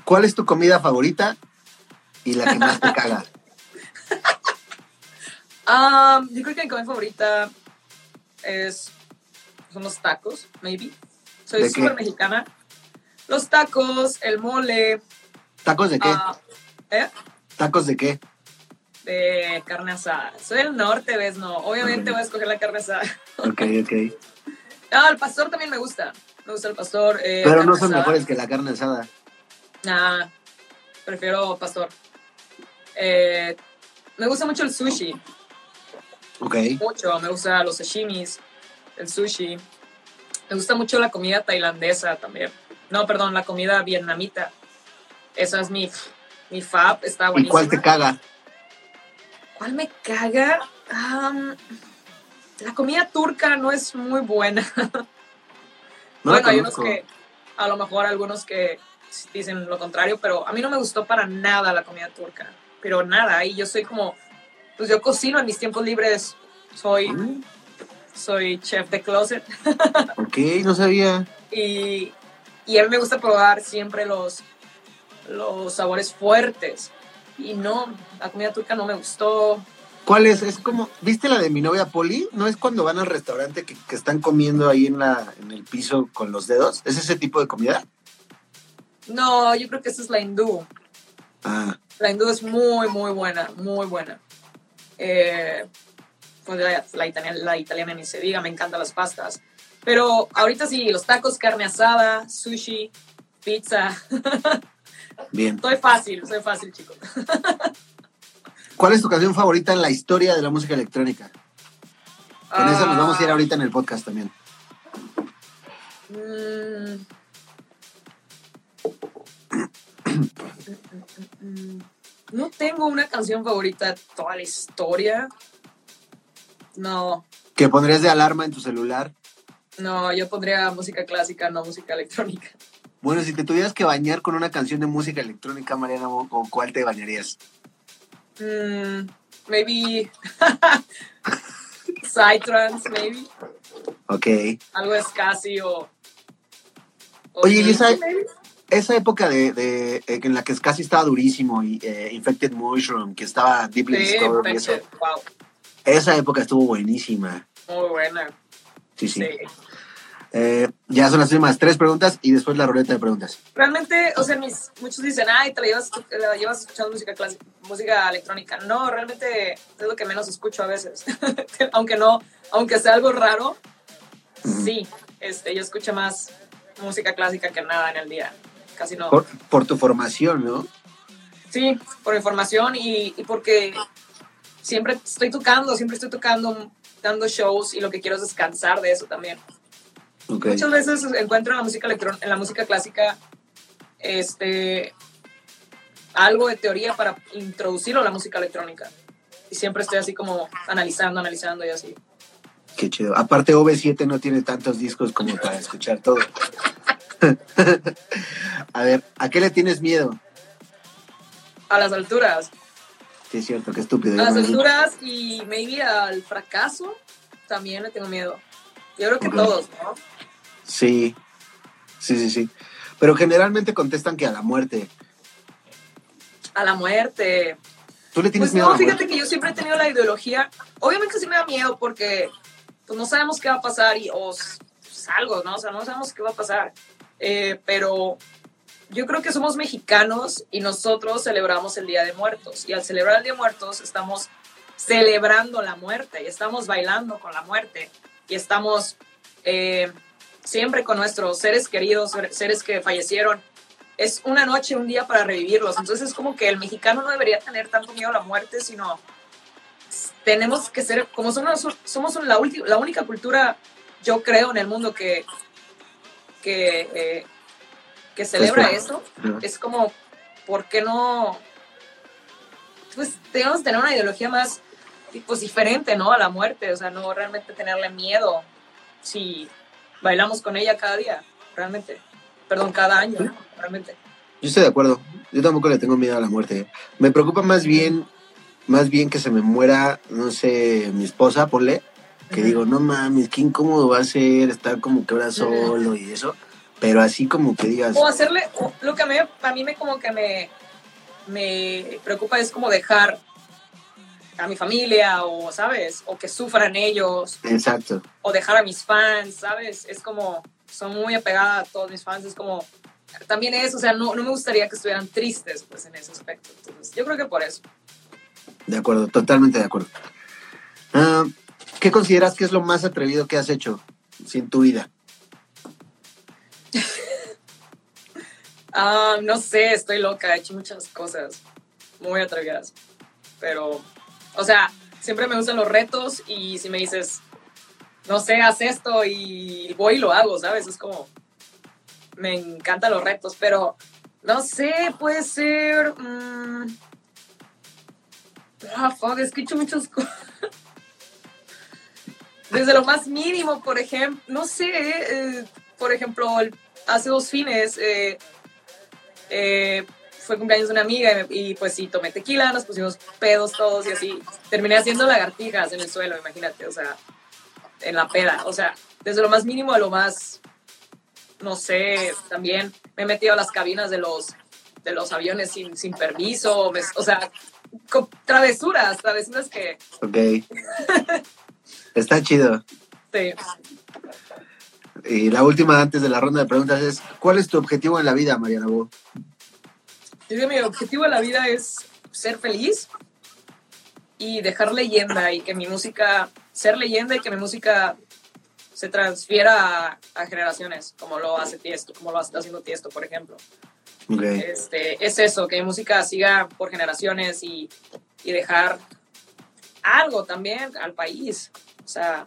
Speaker 2: ¿Cuál es tu comida favorita y la que más te caga?
Speaker 3: Ah, yo creo que mi comida favorita es son los tacos, maybe. Soy súper mexicana. Los tacos, el mole,
Speaker 2: ¿Tacos de qué?
Speaker 3: ah, ¿eh?
Speaker 2: ¿Tacos de qué?
Speaker 3: De carne asada. Soy del norte, ¿ves? No, obviamente voy a escoger la carne asada.
Speaker 2: Ok, ok.
Speaker 3: Ah, el pastor también me gusta. Me gusta el pastor. eh,
Speaker 2: Pero no son
Speaker 3: asada.
Speaker 2: mejores que la carne asada.
Speaker 3: Nah, prefiero pastor. Eh, me gusta mucho el sushi.
Speaker 2: Ok.
Speaker 3: mucho, me gusta los sashimis, el sushi. Me gusta mucho la comida tailandesa también. No, perdón, la comida vietnamita. Esa es mi, mi fab, está
Speaker 2: ¿Y
Speaker 3: buenísima.
Speaker 2: cuál te caga?
Speaker 3: ¿Cuál me caga? La comida turca no es muy buena.
Speaker 2: No
Speaker 3: bueno, hay unos que, a lo mejor algunos que dicen lo contrario, pero a mí no me gustó para nada la comida turca. Pero nada, y yo soy como, pues yo cocino en mis tiempos libres. Soy,
Speaker 2: Mm,
Speaker 3: soy chef de closet.
Speaker 2: Ok, no sabía.
Speaker 3: y, y a mí me gusta probar siempre los, los sabores fuertes. Y no, la comida turca no me gustó.
Speaker 2: ¿Cuál es? Es como, ¿viste la de mi novia Poli? ¿No es cuando van al restaurante que, que están comiendo ahí en, la, en el piso con los dedos? ¿Es ese tipo de comida?
Speaker 3: No, yo creo que esa es la hindú.
Speaker 2: Ah,
Speaker 3: La hindú es muy, muy buena, muy buena. Eh, pues la, la italiana, la italiana ni se diga, me encantan las pastas. Pero ahorita sí, los tacos, carne asada, sushi, pizza.
Speaker 2: bien.
Speaker 3: soy fácil, soy fácil, chicos.
Speaker 2: ¿Cuál es tu canción favorita en la historia de la música electrónica? Con esa nos vamos a ir
Speaker 3: Ah,
Speaker 2: ahorita en el podcast también.
Speaker 3: mm. No tengo una canción favorita de toda la historia. No,
Speaker 2: ¿Que pondrías de alarma en tu celular?
Speaker 3: no, yo pondría música clásica, no música electrónica.
Speaker 2: Bueno, si te tuvieras que bañar con una canción de música electrónica, Mariana, ¿con cuál te bañarías?
Speaker 3: Mm, maybe Psytrance, maybe.
Speaker 2: Ok.
Speaker 3: Algo es casi o.
Speaker 2: Oye, ¿y esa- época de, de- eh, en la que casi estaba durísimo y eh, Infected Mushroom, que estaba Deeply
Speaker 3: Sí,
Speaker 2: Disturbed y eso,
Speaker 3: wow,
Speaker 2: esa época estuvo buenísima.
Speaker 3: muy buena.
Speaker 2: Sí, sí.
Speaker 3: Sí.
Speaker 2: Eh, ya son las últimas tres preguntas y después la ruleta de preguntas.
Speaker 3: Realmente, o sea, mis, muchos dicen, ay, te la llevas, te la llevas escuchando música clásica, música electrónica. No, realmente es lo que menos escucho a veces. aunque no, aunque sea algo raro, sí, este, yo escucho más música clásica que nada en el día. Casi no.
Speaker 2: Por, por tu formación, ¿no?
Speaker 3: Sí, por información y, y porque siempre estoy tocando, siempre estoy tocando, dando shows y lo que quiero es descansar de eso también. Muchas veces encuentro en la música electrón en la música clásica este algo de teoría para introducirlo a la música electrónica. Y siempre estoy así como analizando, analizando y así.
Speaker 2: Qué chido. Aparte, OV7 no tiene tantos discos como para escuchar todo. A ver, ¿a qué le tienes miedo?
Speaker 3: A las alturas.
Speaker 2: Sí, es cierto, qué estúpido.
Speaker 3: A las alturas y maybe al fracaso también le tengo miedo. Yo creo que todos, ¿no?
Speaker 2: Sí, sí, sí, sí. Pero generalmente contestan que a la muerte.
Speaker 3: A la muerte.
Speaker 2: ¿Tú le tienes
Speaker 3: Pues
Speaker 2: miedo a
Speaker 3: no,
Speaker 2: la
Speaker 3: fíjate
Speaker 2: muerte?
Speaker 3: que yo siempre he tenido la ideología. Obviamente sí me da miedo porque pues no sabemos qué va a pasar y o s- pues, algo, ¿no? O sea, no sabemos qué va a pasar. Eh, pero yo creo que somos mexicanos y nosotros celebramos el Día de Muertos. Y al celebrar el Día de Muertos estamos celebrando la muerte y estamos bailando con la muerte y estamos eh, siempre con nuestros seres queridos, seres que fallecieron. Es una noche, un día para revivirlos. Entonces es como que el mexicano no debería tener tanto miedo a la muerte, sino tenemos que ser, como somos, somos la, ulti- la única cultura, yo creo, en el mundo que, que, eh, que celebra eso, es como, ¿por qué no? Pues debemos tener una ideología más pues, diferente, ¿no? A la muerte, o sea, no realmente tenerle miedo si bailamos con ella cada día, realmente. Perdón, cada año, realmente.
Speaker 2: Yo estoy de acuerdo. Yo tampoco le tengo miedo a la muerte. Me preocupa más bien, más bien que se me muera, no sé, mi esposa, ponle, que digo, no mames, qué incómodo va a ser estar como que ahora solo y eso. Pero así como que digas,
Speaker 3: O hacerle, o lo que a mí, a mí me como que me, me preocupa es como dejar a mi familia o, ¿sabes? O que sufran ellos
Speaker 2: exacto.
Speaker 3: o dejar a mis fans, ¿sabes? Es como, son muy apegada a todos mis fans, es como, también eso, o sea, no, no me gustaría que estuvieran tristes, pues, en ese aspecto. Entonces, yo creo que por eso.
Speaker 2: De acuerdo, totalmente de acuerdo. Ah, ¿Qué consideras que es lo más atrevido que has hecho sin tu vida?
Speaker 3: Ah, no sé, estoy loca, he hecho muchas cosas muy atrevidas, pero, o sea, siempre me gustan los retos y si me dices, no sé, haz esto y voy y lo hago, ¿sabes? Es como, me encantan los retos, pero, no sé, puede ser... mm, ah, fuck, es que he hecho muchas cosas. Desde lo más mínimo, por ejemplo, no sé, eh, por ejemplo, hace dos fines eh, eh, fue cumpleaños de una amiga y, me- y, pues sí, tomé tequila, nos pusimos pedos todos y así. Terminé haciendo lagartijas en el suelo, imagínate, o sea, en la peda. O sea, desde lo más mínimo a lo más, no sé, también me he metido a las cabinas de los, de los aviones sin, sin permiso, me- o sea, con travesuras, travesuras que,
Speaker 2: Ok. Está chido.
Speaker 3: sí,
Speaker 2: Y la última antes de la ronda de preguntas es, ¿cuál es tu objetivo en la vida, Mariana Bo?
Speaker 3: Yo que mi objetivo de la vida es ser feliz y dejar leyenda y que mi música, ser leyenda y que mi música se transfiera a, a generaciones, como lo hace Tiesto, como lo está haciendo Tiesto, por ejemplo.
Speaker 2: Ok.
Speaker 3: Este, es eso, que mi música siga por generaciones y, y dejar algo también al país. O sea,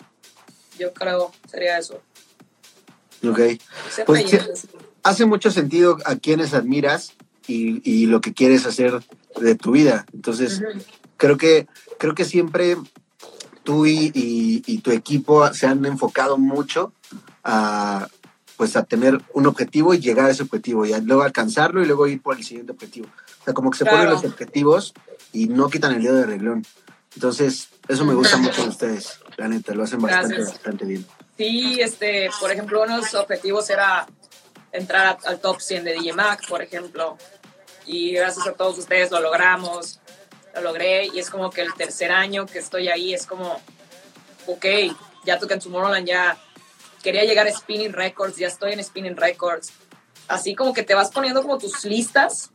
Speaker 3: yo creo sería eso.
Speaker 2: Ok. Pues. Hace mucho sentido a quienes admiras y, y lo que quieres hacer de tu vida. Entonces,
Speaker 3: Ujú.
Speaker 2: creo que creo que siempre tú y, y- y tu equipo se han enfocado mucho a pues a tener un objetivo y llegar a ese objetivo y a luego alcanzarlo y luego ir por el siguiente objetivo. O sea, como que se ponen
Speaker 3: Claro.
Speaker 2: los objetivos y no quitan el dedo de reglón. Entonces, eso me gusta mucho de ustedes, la neta, lo hacen bastante,
Speaker 3: Gracias.
Speaker 2: bastante bien.
Speaker 3: Sí, este, por ejemplo, uno de los objetivos era entrar al top 100 de DJ Mac, por ejemplo. Y gracias a todos ustedes lo logramos, lo logré. Y es como que el tercer año que estoy ahí es como, ok, ya toca en Tomorrowland, ya quería llegar a Spinning Records, ya estoy en Spinning Records. Así como que te vas poniendo como tus listas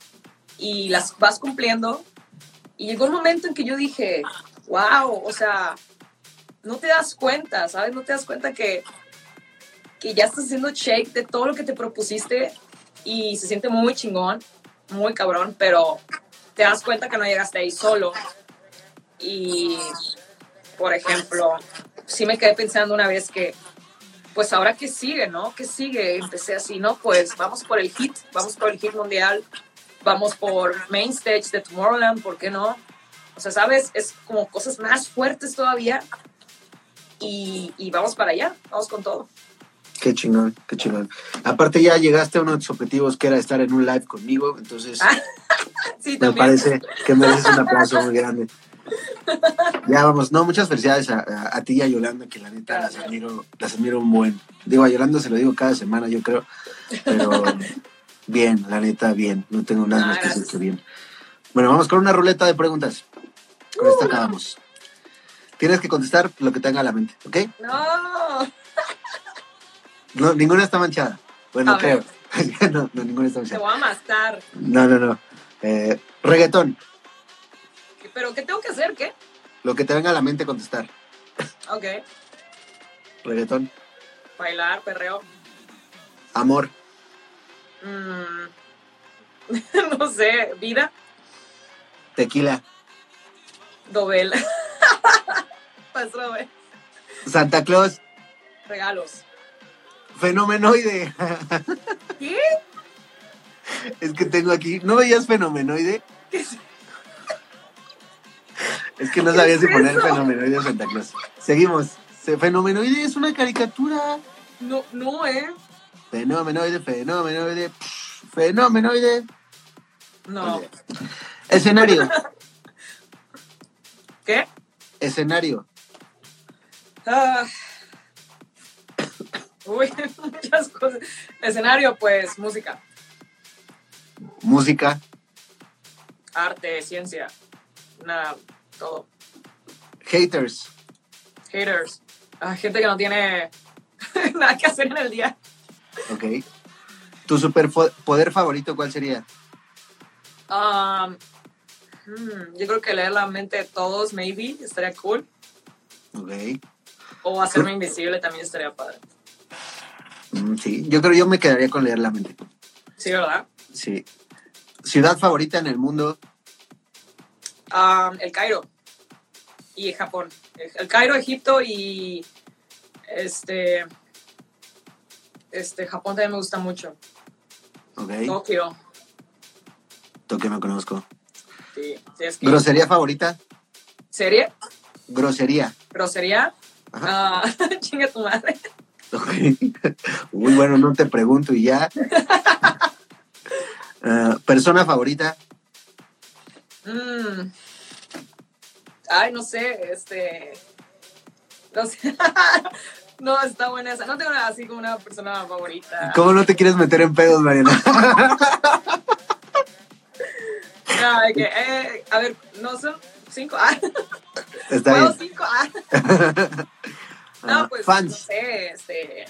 Speaker 3: y las vas cumpliendo. Y llegó un momento en que yo dije, wow, o sea, no te das cuenta, ¿sabes? No te das cuenta que, que ya estás haciendo shake de todo lo que te propusiste y se siente muy chingón, muy cabrón, pero te das cuenta que no llegaste ahí solo. Y, por ejemplo, sí me quedé pensando una vez que, pues ahora qué sigue, ¿no? ¿Qué sigue? Empecé así, ¿no? Pues vamos por el hit, vamos por el hit mundial, vamos por main stage de Tomorrowland, ¿por qué no? O sea, ¿sabes? Es como cosas más fuertes todavía y, y vamos para allá, vamos con todo.
Speaker 2: Qué chingón, qué chingón. Aparte ya llegaste a uno de tus objetivos que era estar en un live conmigo, entonces
Speaker 3: Sí,
Speaker 2: me
Speaker 3: también.
Speaker 2: parece que mereces un aplauso muy grande. Ya vamos, no, muchas felicidades a, a- a ti y a Yolanda, que la neta las admiro, las admiro un buen. Digo, a Yolanda se lo digo cada semana, yo creo, pero bien, la neta, bien, no tengo nada
Speaker 3: Ah,
Speaker 2: más que decir que bien. Bueno, vamos con una ruleta de preguntas. Con esta acabamos. Tienes que contestar lo que tenga a la mente, ¿ok?
Speaker 3: No.
Speaker 2: No, ninguna está manchada. Bueno,
Speaker 3: A
Speaker 2: creo. no, no, ninguna está
Speaker 3: Te
Speaker 2: manchada.
Speaker 3: voy a mastar.
Speaker 2: No, no, no. Eh, reggaetón,
Speaker 3: ¿Pero qué tengo que hacer? ¿Qué?
Speaker 2: lo que te venga a la mente contestar.
Speaker 3: Ok.
Speaker 2: Reggaetón,
Speaker 3: Bailar, perreo.
Speaker 2: amor,
Speaker 3: Mm, no sé. Vida.
Speaker 2: tequila,
Speaker 3: Dobel.
Speaker 2: Santa Claus,
Speaker 3: Regalos.
Speaker 2: Fenomenoide.
Speaker 3: ¿Qué?
Speaker 2: es que tengo aquí. ¿No veías fenomenoide?
Speaker 3: ¿Qué es?
Speaker 2: Es que no
Speaker 3: ¿Qué
Speaker 2: sabía
Speaker 3: es
Speaker 2: si poner
Speaker 3: eso?
Speaker 2: fenomenoide o Santa Claus. Seguimos. Se- Fenomenoide es una caricatura.
Speaker 3: No, no, ¿eh?
Speaker 2: Fenomenoide, fenomenoide, pff, fenomenoide.
Speaker 3: No.
Speaker 2: Oye. Escenario,
Speaker 3: ¿Qué?
Speaker 2: escenario.
Speaker 3: Ah. Uy, muchas cosas. Escenario, pues, música,
Speaker 2: Música,
Speaker 3: arte, ciencia, nada, todo.
Speaker 2: haters,
Speaker 3: Haters, ah, gente que no tiene nada que hacer en el día.
Speaker 2: ok. ¿Tu superpoder favorito cuál sería?
Speaker 3: Um, hmm, yo creo que leer la mente de todos, maybe, estaría cool.
Speaker 2: Ok.
Speaker 3: O hacerme invisible también estaría padre.
Speaker 2: Mm, sí, yo creo yo me quedaría con leer la mente.
Speaker 3: Sí, ¿verdad?
Speaker 2: Sí. Ciudad favorita en el mundo.
Speaker 3: Um, el Cairo y Japón. El, Cairo, Egipto y este, este Japón también me gusta mucho.
Speaker 2: Ok.
Speaker 3: Tokio.
Speaker 2: Tokio no conozco.
Speaker 3: Sí, sí, es que-
Speaker 2: Grosería favorita.
Speaker 3: ¿Serie?
Speaker 2: Grosería.
Speaker 3: ¿Grosería? Ah, chinga tu madre.
Speaker 2: Ok. Uy, bueno, no te pregunto y ya. Ah, persona favorita.
Speaker 3: Mm. Ay, no sé, este. No sé. no, está buena esa. No tengo nada así como una persona favorita.
Speaker 2: ¿Cómo no te quieres meter en pedos, Mariana?
Speaker 3: No, eh, a ver, no son cinco. Ah,
Speaker 2: Está
Speaker 3: ¿puedo
Speaker 2: bien.
Speaker 3: cinco? Ah.
Speaker 2: Ah,
Speaker 3: No, pues, no
Speaker 2: fans.
Speaker 3: sé, este.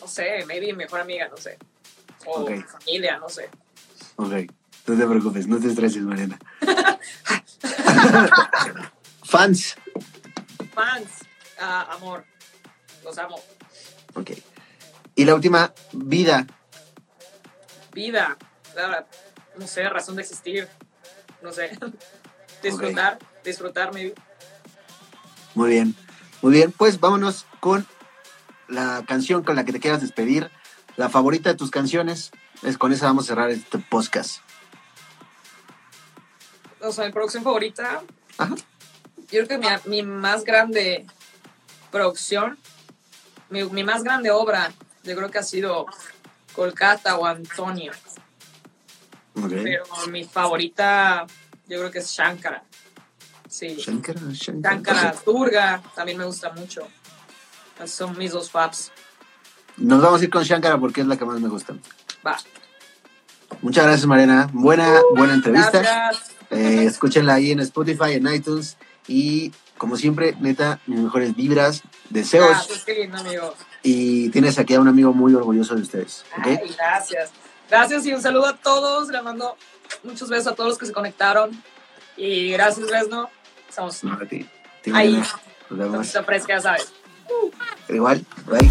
Speaker 3: No sé, maybe mejor amiga, no sé. O
Speaker 2: Ok.
Speaker 3: familia, no sé.
Speaker 2: Ok. No te preocupes, no te estreses, Mariana. Fans.
Speaker 3: Fans, ah, amor. Los amo.
Speaker 2: Ok. Y la última, vida.
Speaker 3: Vida, la- no sé, razón de existir. No sé. disfrutar, disfrutar, maybe.
Speaker 2: Muy bien. Muy bien, pues vámonos con la canción con la que te quieras despedir. La favorita de tus canciones. Es con esa vamos a cerrar este podcast.
Speaker 3: O sea, mi producción favorita.
Speaker 2: Ajá.
Speaker 3: Yo creo que mi, mi más grande producción, mi, mi más grande obra, yo creo que ha sido Kolkata o Antonio. Pero mi favorita, yo creo que es Shankara. Sí.
Speaker 2: Shankara, Shankara.
Speaker 3: Shankara Turga también me gusta mucho. Esos Son mis dos faps.
Speaker 2: Nos vamos a ir con Shankara porque es la que más me gusta.
Speaker 3: Va.
Speaker 2: Muchas gracias, Mariana. Buena, buena entrevista. Eh, escúchenla ahí en Spotify, en iTunes. Y como siempre, neta, mis mejores vibras, deseos.
Speaker 3: Gracias, qué lindo, amigo.
Speaker 2: Y tienes aquí a un amigo muy orgulloso de ustedes. ¿ok?
Speaker 3: Ay, gracias. Gracias y un saludo a todos. Le mando muchos besos a todos los que se conectaron. Y gracias, Resno. Estamos
Speaker 2: No, a ti. A ti,
Speaker 3: ahí.
Speaker 2: Mariana. Nos vemos.
Speaker 3: Mucha fresca, ya sabes.
Speaker 2: Igual. Bye.